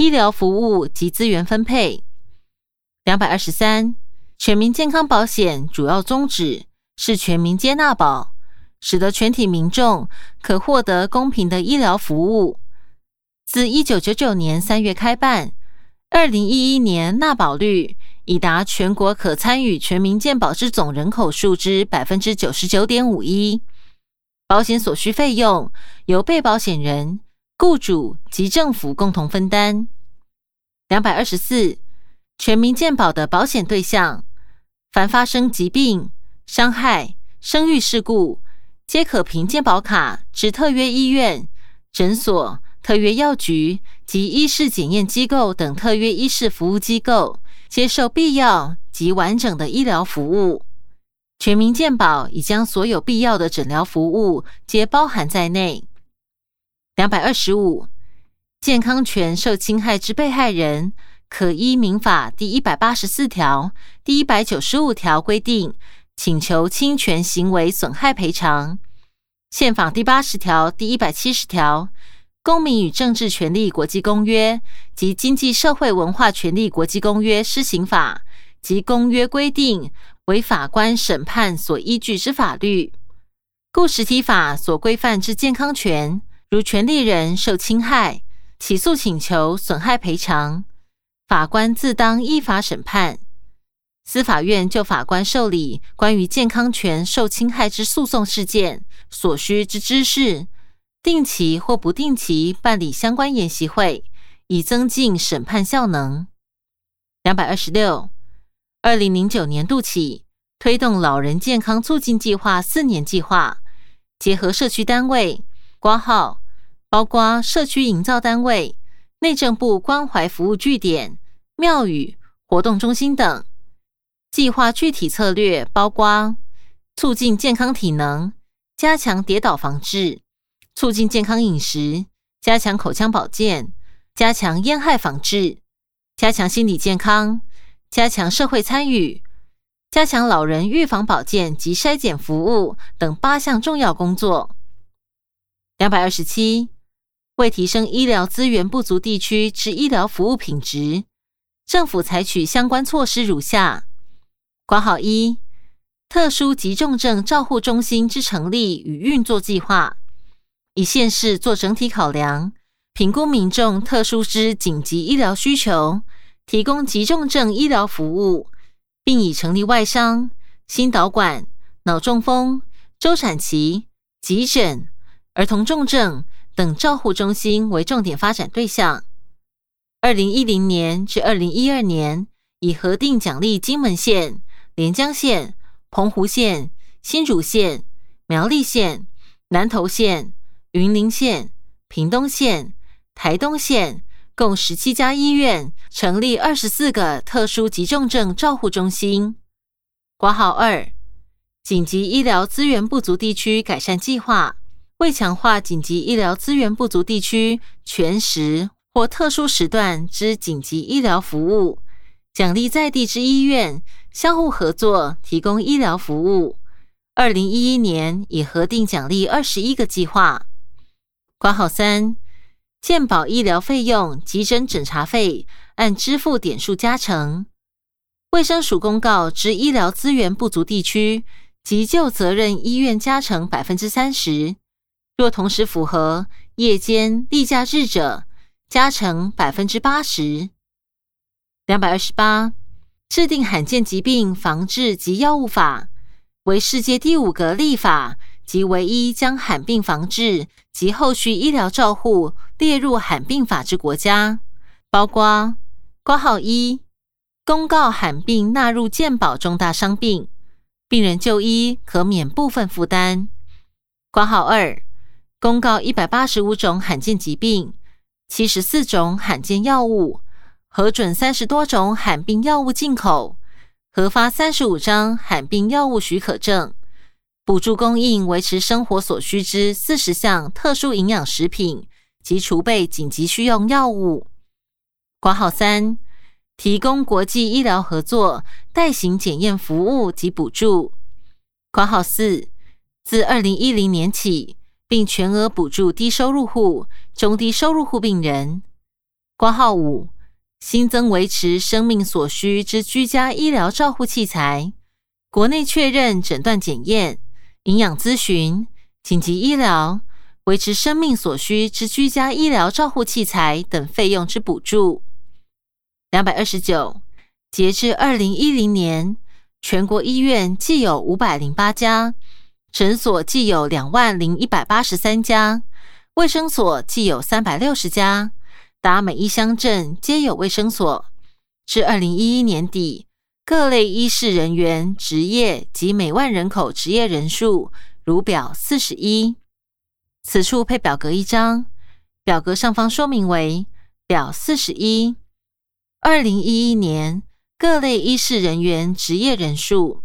医疗服务及资源分配。两百二十三，全民健康保险主要宗旨是全民接纳保，使得全体民众可获得公平的医疗服务。自一九九九年三月开办，二零一一年纳保率已达全国可参与全民健保之总人口数之百分之九十九点五一。保险所需费用由被保险人、雇主及政府共同分担。两百二十四，全民健保的保险对象，凡发生疾病、伤害、生育事故，皆可凭健保卡至特约医院、诊所、特约药局及医事检验机构等特约医事服务机构接受必要及完整的医疗服务。全民健保已将所有必要的诊疗服务皆包含在内。两百二十五，健康权受侵害之被害人，可依民法第一百八十四条、第一百九十五条规定，请求侵权行为损害赔偿。宪法第八十条、第一百七十条、公民与政治权利国际公约及经济社会文化权利国际公约施行法及公约规定。为法官审判所依据之法律，故实体法所规范之健康权，如权利人受侵害，起诉请求损害赔偿，法官自当依法审判。司法院就法官受理关于健康权受侵害之诉讼事件所需之知识，定期或不定期办理相关研习会，以增进审判效能。两百二十六。二零零九年度起，推动老人健康促进计划四年计划，结合社区单位挂号，包括社区营造单位、内政部关怀服务据点、庙宇、活动中心等。计划具体策略包括促进健康体能、加强跌倒防治、促进健康饮食、加强口腔保健、加强烟害防治、加强心理健康。加强社会参与，加强老人预防保健及筛检服务等八项重要工作。两百二十七，为提升医疗资源不足地区之医疗服务品质，政府采取相关措施如下：括号一，特殊急重症照护中心之成立与运作计划，以县市做整体考量，评估民众特殊之紧急医疗需求。提供急重症医疗服务，并已成立外伤、心导管、脑中风、周产期、急诊、儿童重症等照护中心为重点发展对象。二零一零年至二零一二年，已核定奖励金门县、连江县、澎湖县、新竹县、苗栗县、南投县、云林县、屏东县、台东县。共十七家医院成立二十四个特殊急重症照护中心。挂号二，紧急医疗资源不足地区改善计划，为强化紧急医疗资源不足地区全时或特殊时段之紧急医疗服务，奖励在地之医院相互合作提供医疗服务。二零一一年已核定奖励二十一个计划。挂号三。健保医疗费用、急诊诊查费按支付点数加成。卫生署公告之医疗资源不足地区，急救责任医院加成百分之三十；若同时符合夜间例假日者，加成百分之八十。两百二十八，制定罕见疾病防治及药物法，为世界第五个立法。及唯一将罕病防治及后续医疗照护列入罕病法之国家，包括挂号一公告罕病纳入健保重大伤病，病人就医可免部分负担；挂号二公告一百八十五种罕见疾病、七十四种罕见药物，核准三十多种罕病药物进口，核发三十五张罕病药物许可证。补助供应维持生活所需之四十项特殊营养食品及储备紧急需用药物。括号三，提供国际医疗合作代行检验服务及补助。括号四，自二零一零年起，并全额补助低收入户、中低收入户病人。挂号五，新增维持生命所需之居家医疗照护器材，国内确认诊断检验、营养咨询、紧急医疗。维持生命所需之居家医疗照护器材等费用之补助。两百二十九，截至二零一零年，全国医院既有五百零八家，诊所既有两万零一百八十三家，卫生所既有三百六十家，达每一乡镇皆有卫生所。至二零一一年底，各类医事人员职业及每万人口职业人数，如表四十一。此处配表格一张，表格上方说明为表四十一，二零一一年各类医事人员职业人数、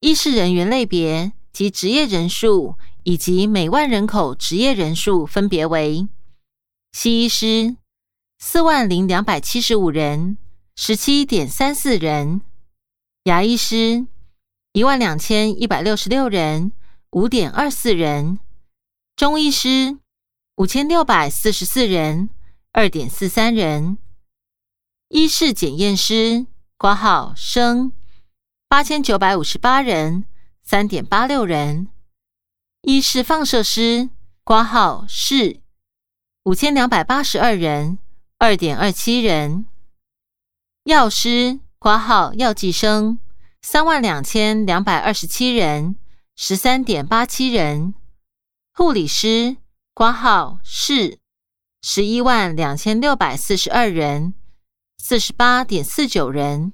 医事人员类别及职业人数，以及每万人口职业人数分别为：西医师四万零两百七十五人，十七点三四人；牙医师一万两千一百六十六人，五点二四人。中医师五千六百四十四人，二点四三人；医事检验师挂号生八千九百五十八人，三点八六人；一是放射师挂号是五千两百八十二人，二点二七人；药师挂号药剂生三万两千两百二十七人，十三点八七人。护理师挂号是十一万两千六百四十二人，四十八点四九人。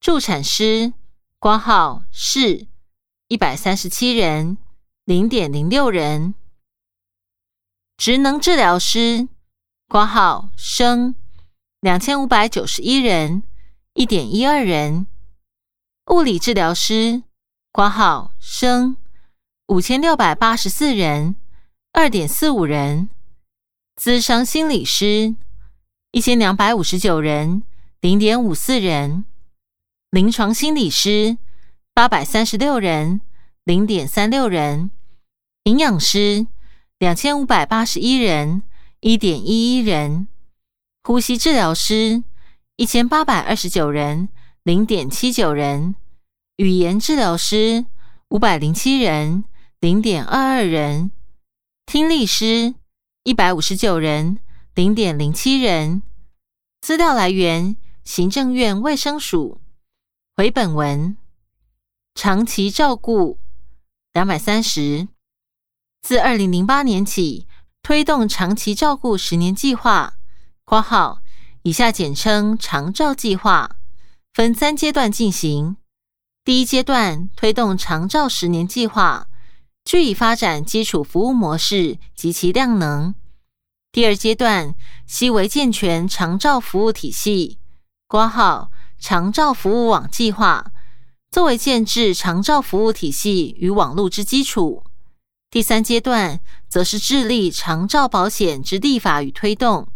助产师挂号是一百三十七人，零点零六人。职能治疗师挂号生两千五百九十一人，一点一二人。物理治疗师挂号生。五千六百八十四人，二点四五人；资商心理师一千两百五十九人，零点五四人；临床心理师八百三十六人，零点三六人；营养师两千五百八十一人，一点一一人；呼吸治疗师一千八百二十九人，零点七九人；语言治疗师五百零七人。零点二二人，听力师一百五十九人，零点零七人。资料来源：行政院卫生署。回本文，长期照顾两百三十。自二零零八年起，推动长期照顾十年计划（括号以下简称长照计划），分三阶段进行。第一阶段推动长照十年计划。据以发展基础服务模式及其量能。第二阶段，悉为健全长照服务体系（括号长照服务网计划）作为建制长照服务体系与网络之基础。第三阶段，则是致力长照保险之立法与推动。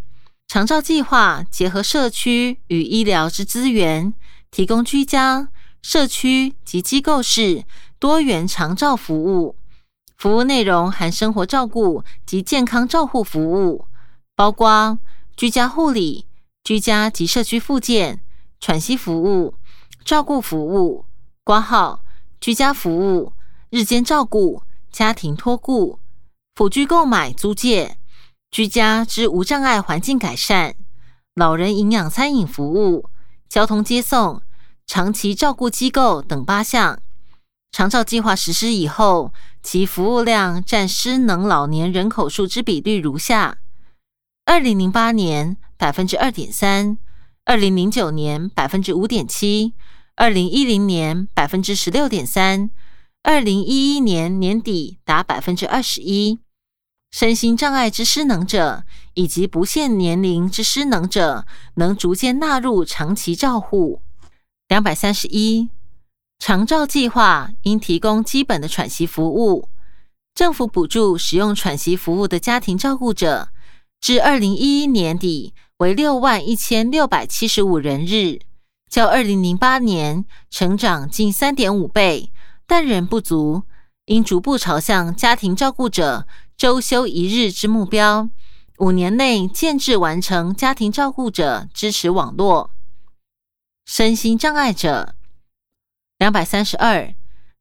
长照计划结合社区与医疗之资源，提供居家、社区及机构式多元长照服务。服务内容含生活照顾及健康照护服务，包括居家护理、居家及社区复健、喘息服务、照顾服务、挂号、居家服务、日间照顾、家庭托顾、辅具购买租借、居家之无障碍环境改善、老人营养餐饮服务、交通接送、长期照顾机构等八项。长照计划实施以后，其服务量占失能老年人口数之比率如下：二零零八年百分之二点三，二零零九年百分之五点七，二零一零年百分之十六点三，二零一一年年底达百分之二十一。身心障碍之失能者以及不限年龄之失能者，能逐渐纳入长期照护。两百三十一。长照计划应提供基本的喘息服务，政府补助使用喘息服务的家庭照顾者，至二零一一年底为六万一千六百七十五人日，较二零零八年成长近三点五倍，但仍不足，应逐步朝向家庭照顾者周休一日之目标，五年内建制完成家庭照顾者支持网络。身心障碍者两百三十二，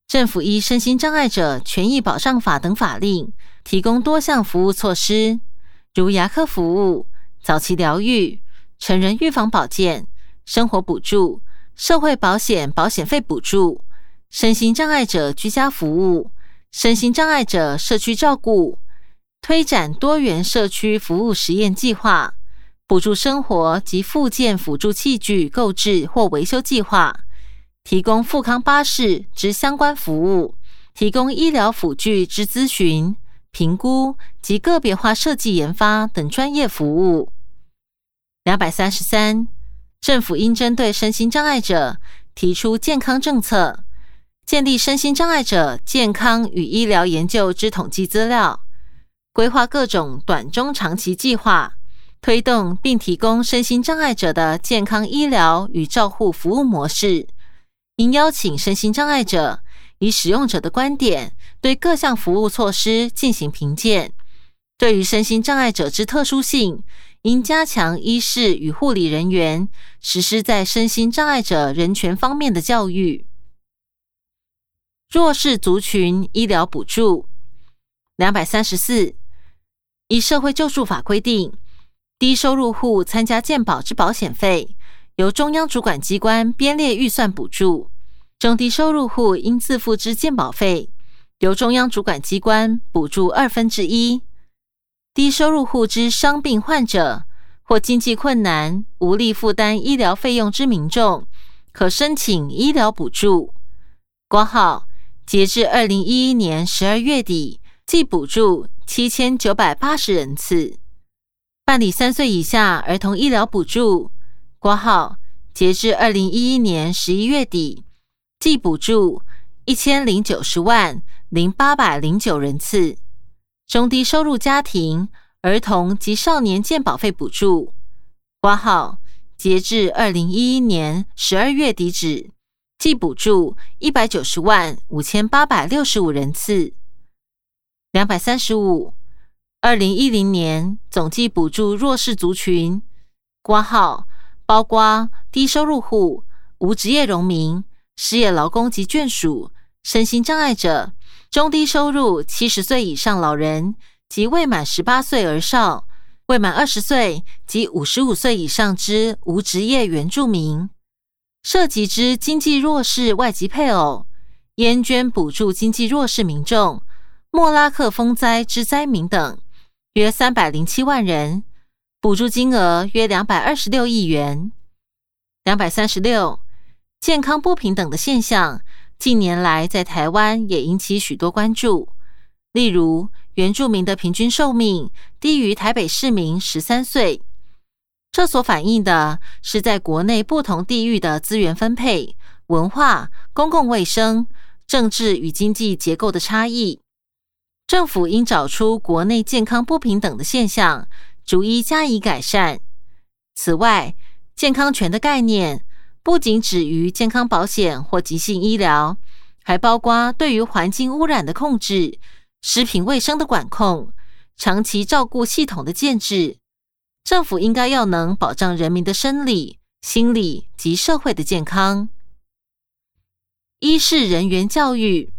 政府依身心障碍者权益保障法等法令，提供多项服务措施，如牙科服务、早期疗愈、成人预防保健、生活补助、社会保险保险费补助、身心障碍者居家服务、身心障碍者社区照顾。推展多元社区服务实验计划，补助生活及附件辅助器具购置或维修计划，提供富康巴士之相关服务，提供医疗辅具之咨询、评估及个别化设计研发等专业服务。两百三十三，政府应针对身心障碍者提出健康政策，建立身心障碍者健康与医疗研究之统计资料。规划各种短、中、长期计划，推动并提供身心障碍者的健康医疗与照护服务模式。应邀请身心障碍者以使用者的观点，对各项服务措施进行评鉴。对于身心障碍者之特殊性，应加强医师与护理人员实施在身心障碍者人权方面的教育。弱势族群医疗补助两百三十四。以社会救助法规定，低收入户参加健保之保险费，由中央主管机关编列预算补助；中低收入户应自付之健保费，由中央主管机关补助二分之一。低收入户之伤病患者或经济困难无力负担医疗费用之民众，可申请医疗补助。括号截至二零一一年十二月底，计补助。七千九百八十人次办理三岁以下儿童医疗补助，括号截至二零一一年十一月底，计补助一千零九十万零八百零九人次。中低收入家庭儿童及少年健保费补助，挂号截至二零一一年十二月底止，计补助一百九十万五千八百六十五人次。两百三十五，二零一零年总计补助弱势族群，挂号包括低收入户、无职业农民、失业劳工及眷属、身心障碍者、中低收入七十岁以上老人及未满十八岁而少、未满二十岁及五十五岁以上之无职业原住民，涉及之经济弱势外籍配偶，烟捐补助经济弱势民众。莫拉克风灾之灾民等约三百零七万人，补助金额约两百二十六亿元。两百三十六，健康不平等的现象近年来在台湾也引起许多关注。例如，原住民的平均寿命低于台北市民十三岁，这所反映的是在国内不同地域的资源分配、文化、公共卫生、政治与经济结构的差异。政府应找出国内健康不平等的现象，逐一加以改善。此外，健康权的概念不仅止于健康保险或急性医疗，还包括对于环境污染的控制、食品卫生的管控、长期照顾系统的建制。政府应该要能保障人民的生理、心理及社会的健康。医事人员教育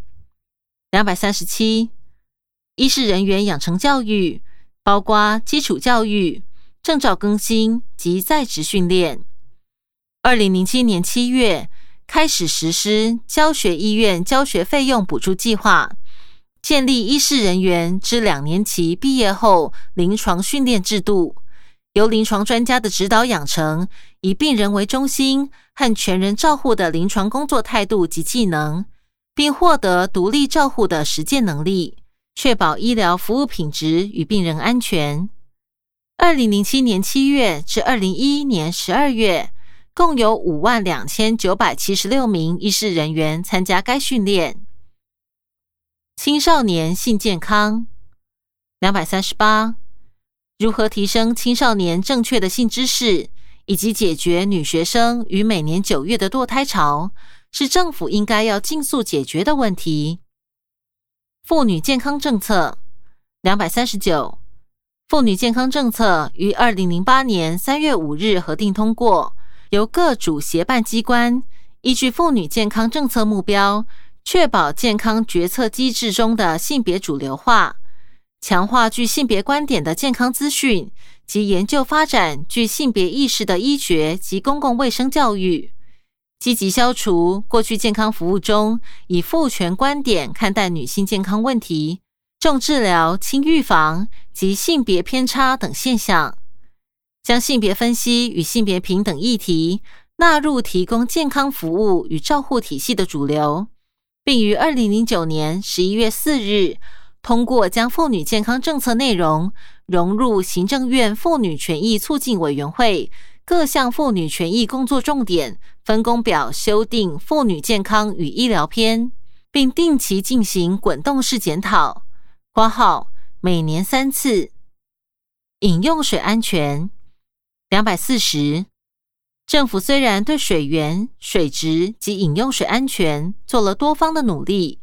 两百三十七。医事人员养成教育包括基础教育、证照更新及在职训练。二零零七年七月开始实施教学医院教学费用补助计划，建立医事人员之两年期毕业后临床训练制度，由临床专家的指导养成，以病人为中心和全人照护的临床工作态度及技能，并获得独立照护的实践能力。确保医疗服务品质与病人安全。二零零七年七月至二零一一年十二月，共有五万两千九百七十六名医师人员参加该训练。青少年性健康两百三十八，如何提升青少年正确的性知识，以及解决女学生于每年九月的堕胎潮，是政府应该要尽速解决的问题。妇女健康政策两百三十九，妇女健康政策于二零零八年三月五日核定通过，由各主协办机关依据妇女健康政策目标，确保健康决策机制中的性别主流化，强化具性别观点的健康资讯及研究发展具性别意识的医学及公共卫生教育，积极消除过去健康服务中以父权观点看待女性健康问题。重治疗、轻预防及性别偏差等现象，将性别分析与性别平等议题纳入提供健康服务与照护体系的主流，并于二零零九年十一月四日通过将妇女健康政策内容融入行政院妇女权益促进委员会各项妇女权益工作重点分工表修订妇女健康与医疗篇，并定期进行滚动式检讨。括号每年三次饮用水安全两百四十。政府虽然对水源、水质及饮用水安全做了多方的努力，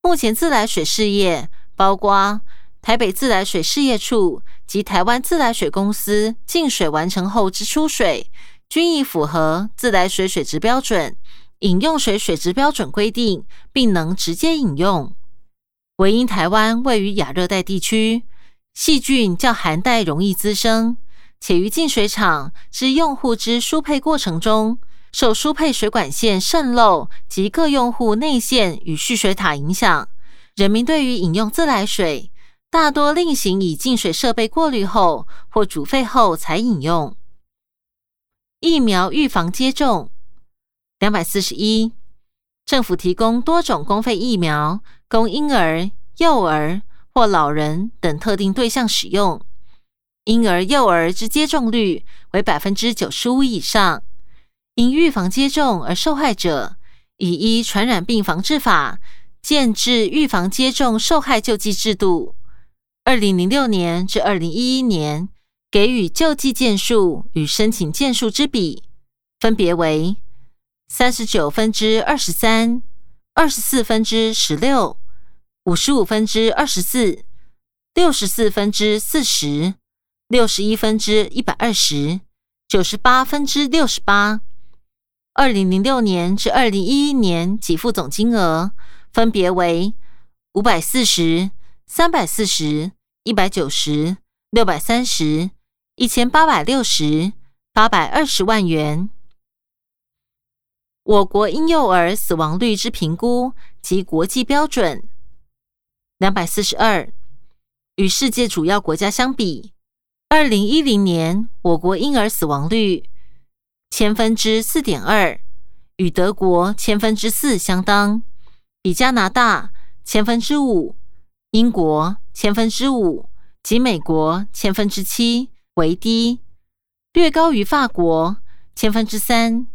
目前自来水事业，包括台北自来水事业处及台湾自来水公司净水完成后之出水，均已符合自来水水质标准、饮用水水质标准规定，并能直接饮用。唯因台湾位于亚热带地区，细菌较寒带容易滋生，且于净水厂之用户之输配过程中，受输配水管线渗漏及各用户内线与蓄水塔影响，人民对于饮用自来水，大多另行以净水设备过滤后或煮沸后才饮用。疫苗预防接种两百四十一。政府提供多种公费疫苗，供婴儿、幼儿或老人等特定对象使用。婴儿、幼儿之接种率为百分之九十五以上。因预防接种而受害者，以《一《传染病防治法》建制预防接种受害救济制度。二零零六年至二零一一年，给予救济件数与申请件数之比，分别为。三十九分之二十三，二十四分之十六，五十五分之二十四，六十四分之四十，六十一分之一百二十，九十八分之六十八。二零零六年至二零一一年给付总金额分别为五百四十、三百四十、一百九十、六百三十、一千八百六十、八百二十万元。我国婴幼儿死亡率之评估及国际标准两百四十二，与世界主要国家相比，二零一零年我国婴儿死亡率千分之四点二，与德国千分之四相当，比加拿大千分之五、英国千分之五及美国千分之七为低，略高于法国千分之三。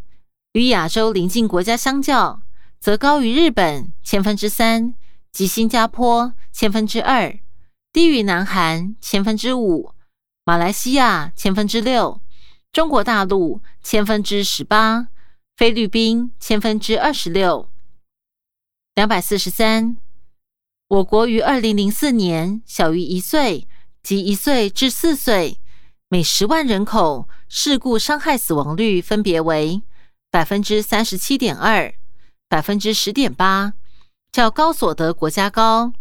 与亚洲邻近国家相较，则高于日本千分之三及新加坡千分之二，低于南韩千分之五、马来西亚千分之六、中国大陆千分之十八、菲律宾千分之二十六。两百四十三，我国于二零零四年小于一岁及一岁至四岁每十万人口事故伤害死亡率分别为。百分之三十七点二，百分之十点八，较高所得国家高。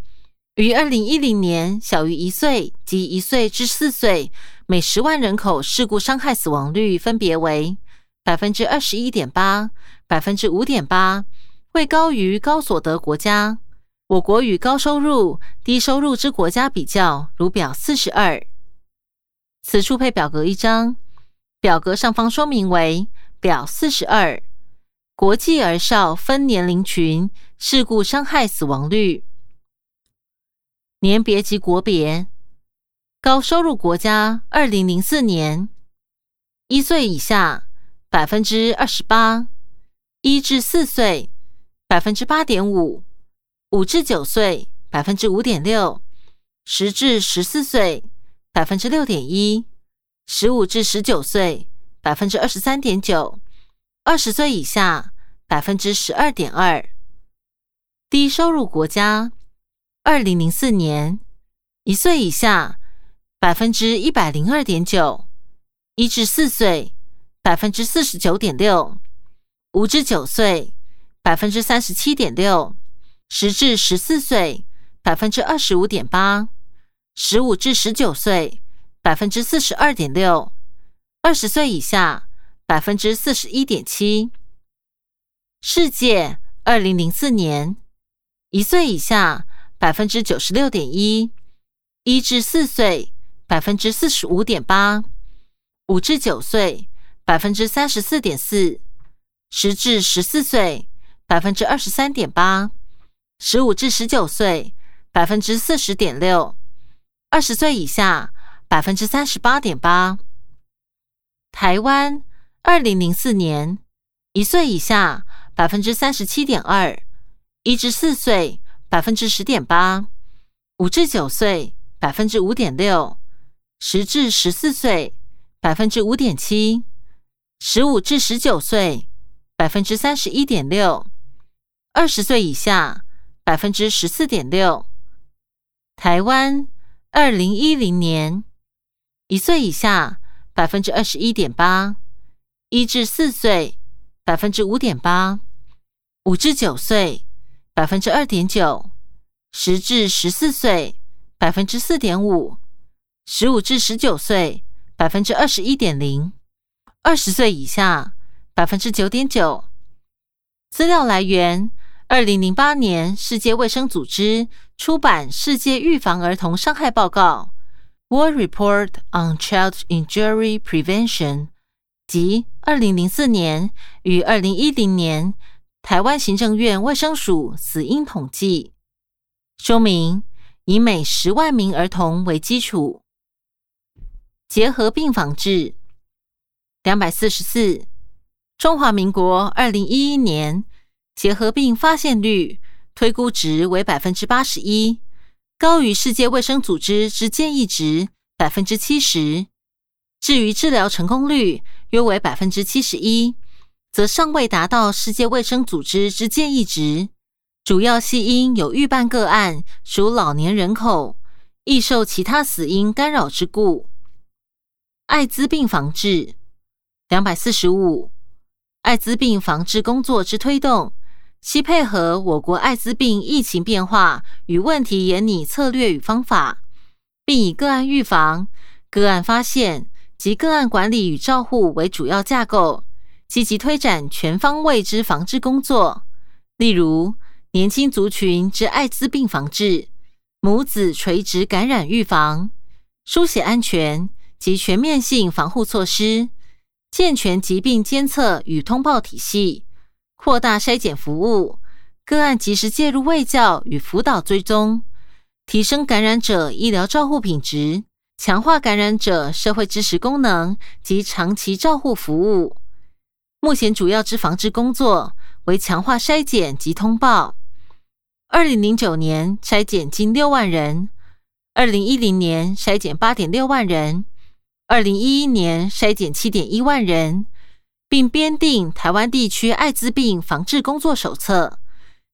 于二零一零年，小于一岁及一岁至四岁每十万人口事故伤害死亡率分别为百分之二十一点八、百分之五点八，会高于高所得国家。我国与高收入、低收入之国家比较，如表四十二。此处配表格一张，表格上方说明为。表四十二，国际儿少分年龄群事故伤害死亡率，年别及国别，高收入国家二零零四年一岁以下百分之二十八，一至四岁百分之八点五，五至九岁百分之五点六，十至十四岁百分之六点一，十五至十九岁。百分之二十三点九，二十岁以下百分之十二点二。低收入国家，二零零四年一岁以下百分之一百零二点九；一至四岁，百分之四十九点六；五至九岁，百分之三十七点六；十至十四岁，百分之二十五点八；十五至十九岁，百分之四十二点六；二十岁以下，百分之四十一点七。世界二零零四年，一岁以下百分之九十六点一，一至四岁百分之四十五点八，五至九岁百分之三十四点四，十至十四岁百分之二十三点八，十五至十九岁百分之四十点六，二十岁以下百分之三十八点八。台湾二零零四年，一岁以下百分之三十七点二，一至四岁百分之十点八，五至九岁百分之五点六，十至十四岁百分之五点七，十五至十九岁百分之三十一点六，二十岁以下百分之十四点六。台湾二零一零年，一岁以下。百分之二十一点八，一至四岁百分之五点八，五至九岁百分之二点九，十至十四岁百分之四点五，十五至十九岁百分之二十一点零，二十岁以下百分之九点九。资料来源：二零零八年世界卫生组织出版《世界预防儿童伤害报告》。World Report on Child Injury Prevention 及二零零四年与二零一零年台湾行政院卫生署死因统计，说明以每十万名儿童为基础。结核病防治两百四十四，中华民国二零一一年结核病发现率推估值为百分之八十一。高于世界卫生组织之建议值百分之七十。至于治疗成功率约为百分之七十一，则尚未达到世界卫生组织之建议值。主要系因有预办个案属老年人口，易受其他死因干扰之故。艾滋病防治两百四十五，艾滋病防治工作之推动。其配合我国艾滋病疫情变化与问题研拟策略与方法，并以个案预防、个案发现及个案管理与照护为主要架构，积极推展全方位之防治工作。例如，年轻族群之艾滋病防治、母子垂直感染预防、书写安全及全面性防护措施、健全疾病监测与通报体系。扩大筛检服务，个案及时介入卫教与辅导追踪，提升感染者医疗照护品质，强化感染者社会支持功能及长期照护服务。目前主要之防治工作为强化筛检及通报。二零零九年筛检近六万人，二零一零年筛检八点六万人，二零一一年筛检七点一万人。并编定台湾地区艾滋病防治工作手册，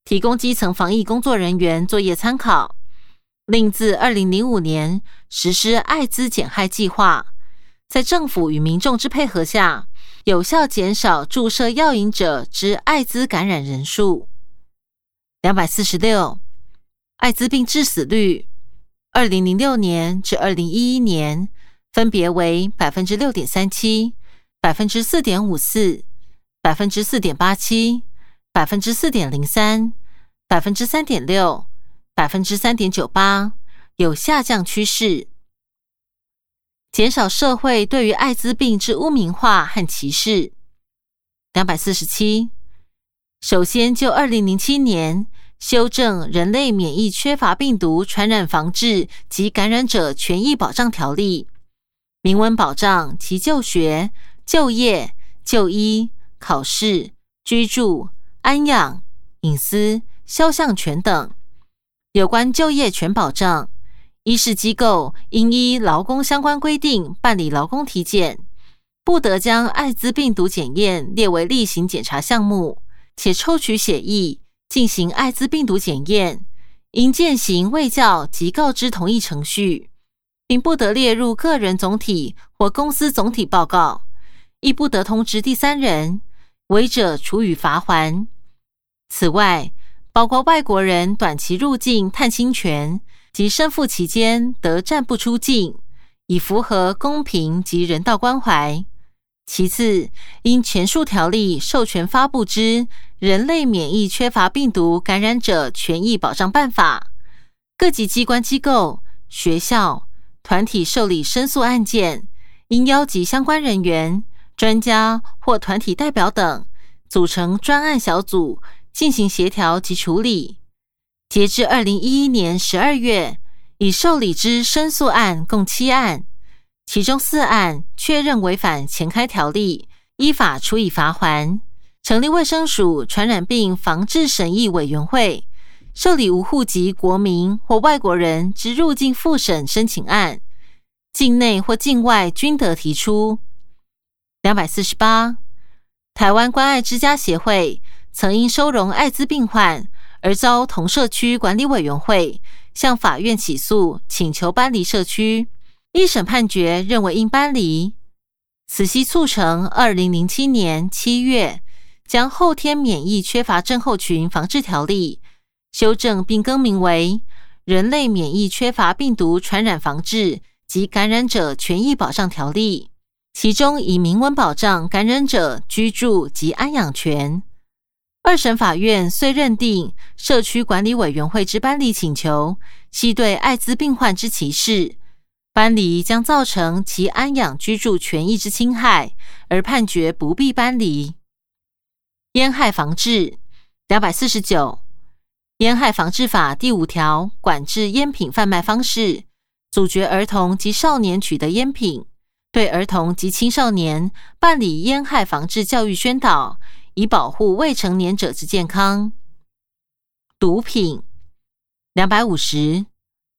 提供基层防疫工作人员作业参考。另自二零零五年实施艾滋减害计划，在政府与民众之配合下，有效减少注射药引者之艾滋感染人数。两百四十六，艾滋病致死率，二零零六年至二零一一年分别为百分之六点三七。百分之四点五四，百分之四点八七，百分之四点零三，百分之三点六，百分之三点九八，有下降趋势。减少社会对于艾滋病之污名化和歧视。两百四十七，首先就二零零七年修正《人类免疫缺乏病毒传染防治及感染者权益保障条例》，明文保障其就学。就业、就医、考试、居住、安养、隐私、肖像权等有关就业权保障，医事机构应依劳工相关规定办理劳工体检，不得将艾滋病毒检验列为例行检查项目，且抽取血液进行艾滋病毒检验，应践行卫教及告知同意程序。并不得列入个人总体或公司总体报告，亦不得通知第三人，违者处以罚锾。此外，包括外国人短期入境探亲权及身赴期间得暂不出境，以符合公平及人道关怀。其次，因前述条例授权发布之《人类免疫缺乏病毒感染者权益保障办法》，各级机关机构、学校、团体受理申诉案件，应邀集相关人员、专家或团体代表等，组成专案小组进行协调及处理。截至二零一一年十二月，已受理之申诉案共七案。其中四案确认违反前开条例，依法处以罚锾。成立卫生署传染病防治审议委员会，受理无户籍国民或外国人之入境复审申请案，境内或境外均得提出。两百四十八，台湾关爱之家协会曾因收容艾滋病患而遭同社区管理委员会向法院起诉，请求搬离社区。一审判决认为应搬离，此系促成二零零七年七月将后天免疫缺乏症候群防治条例修正并更名为《人类免疫缺乏病毒传染防治及感染者权益保障条例》，其中以明文保障感染者居住及安养权。二审法院虽认定社区管理委员会之搬离请求系对艾滋病患之歧视。搬离将造成其安养居住权益之侵害，而判决不必搬离。烟害防治两百四十九，烟害防治法第五条管制烟品贩卖方式，阻绝儿童及少年取得烟品，对儿童及青少年办理烟害防治教育宣导，以保护未成年者之健康。毒品两百五十，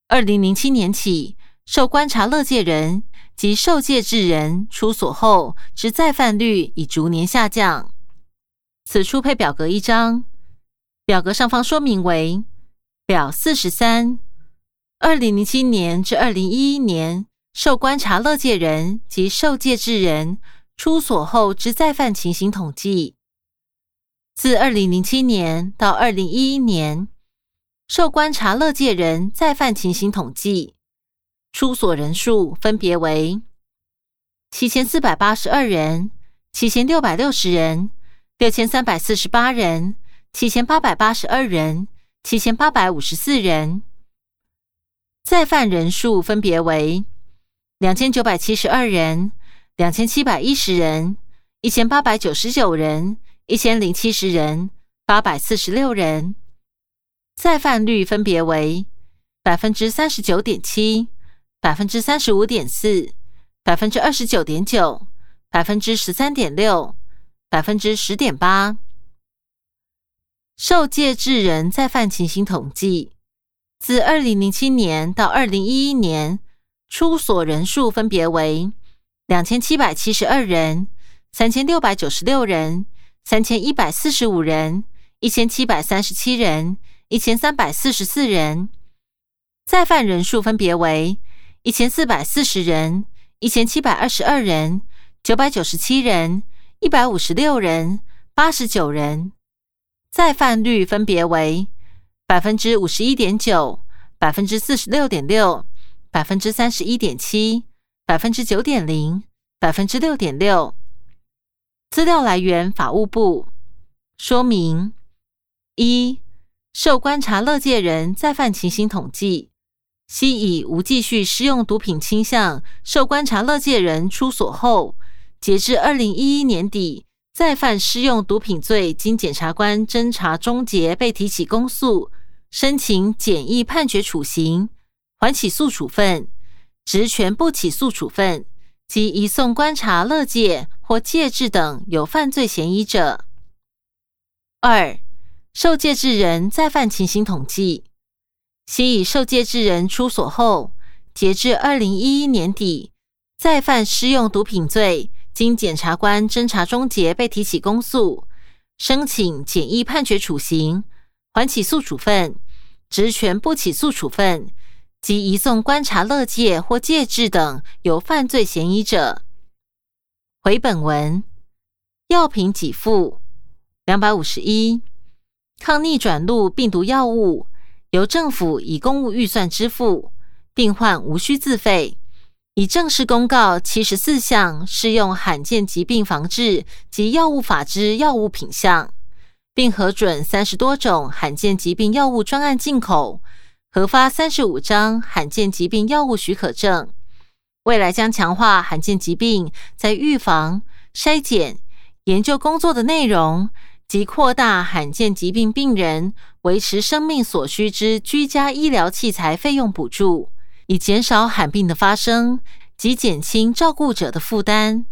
二零零七年起。受观察乐界人及受戒制人出所后之再犯率已逐年下降。此处配表格一张，表格上方说明为表四十三：二零零七年至二零一一年受观察乐界人及受戒制人出所后之再犯情形统计。自二零零七年到二零一一年，受观察乐界人再犯情形统计。出所人数分别为七千四百八十二人、七千六百六十人、六千三百四十八人、七千八百八十二人、七千八百五十四人。再犯人数分别为两千九百七十二人、两千七百一十人、一千八百九十九人、一千零七十人、八百四十六人。再犯率分别为百分之三十九点七。百分之三十五点四，百分之二十九点九，百分之十三点六，百分之十点八。受戒制人再犯情形统计，自二零零七年到二零一一年，出所人数分别为两千七百七十二人、三千六百九十六人、三千一百四十五人、一千七百三十七人、一千三百四十四人。再犯人数分别为。一千四百四十人，一千七百二十二人，九百九十七人，一百五十六人，八十九人。再犯率分别为百分之五十一点九、百分之四十六点六、百分之三十一点七、百分之九点零、百分之六点六。资料来源：法务部。说明：一、受观察乐界人再犯情形统计。悉以无继续施用毒品倾向受观察乐界人出所后，截至二零一一年底再犯施用毒品罪，经检察官侦查终结被提起公诉，申请简易判决处刑、缓起诉处分、职权不起诉处分及移送观察乐界或戒治等有犯罪嫌疑者。二、受戒治人再犯情形统计。悉以受戒之人出所后，截至二零一一年底，再犯施用毒品罪，经检察官侦查终结被提起公诉，申请简易判决处刑、缓起诉处分、职权不起诉处分及移送观察乐界或介质等有犯罪嫌疑者。回本文药品给付两百五十一，抗逆转录病毒药物由政府以公务预算支付，病患无需自费。已正式公告七十四项适用罕见疾病防治及药物法之药物品项，并核准三十多种罕见疾病药物专案进口，核发三十五张罕见疾病药物许可证。未来将强化罕见疾病在预防、筛检、研究工作的内容，及扩大罕见疾病病人维持生命所需之居家医疗器材费用补助。以减少罕病的发生及减轻照顾者的负担。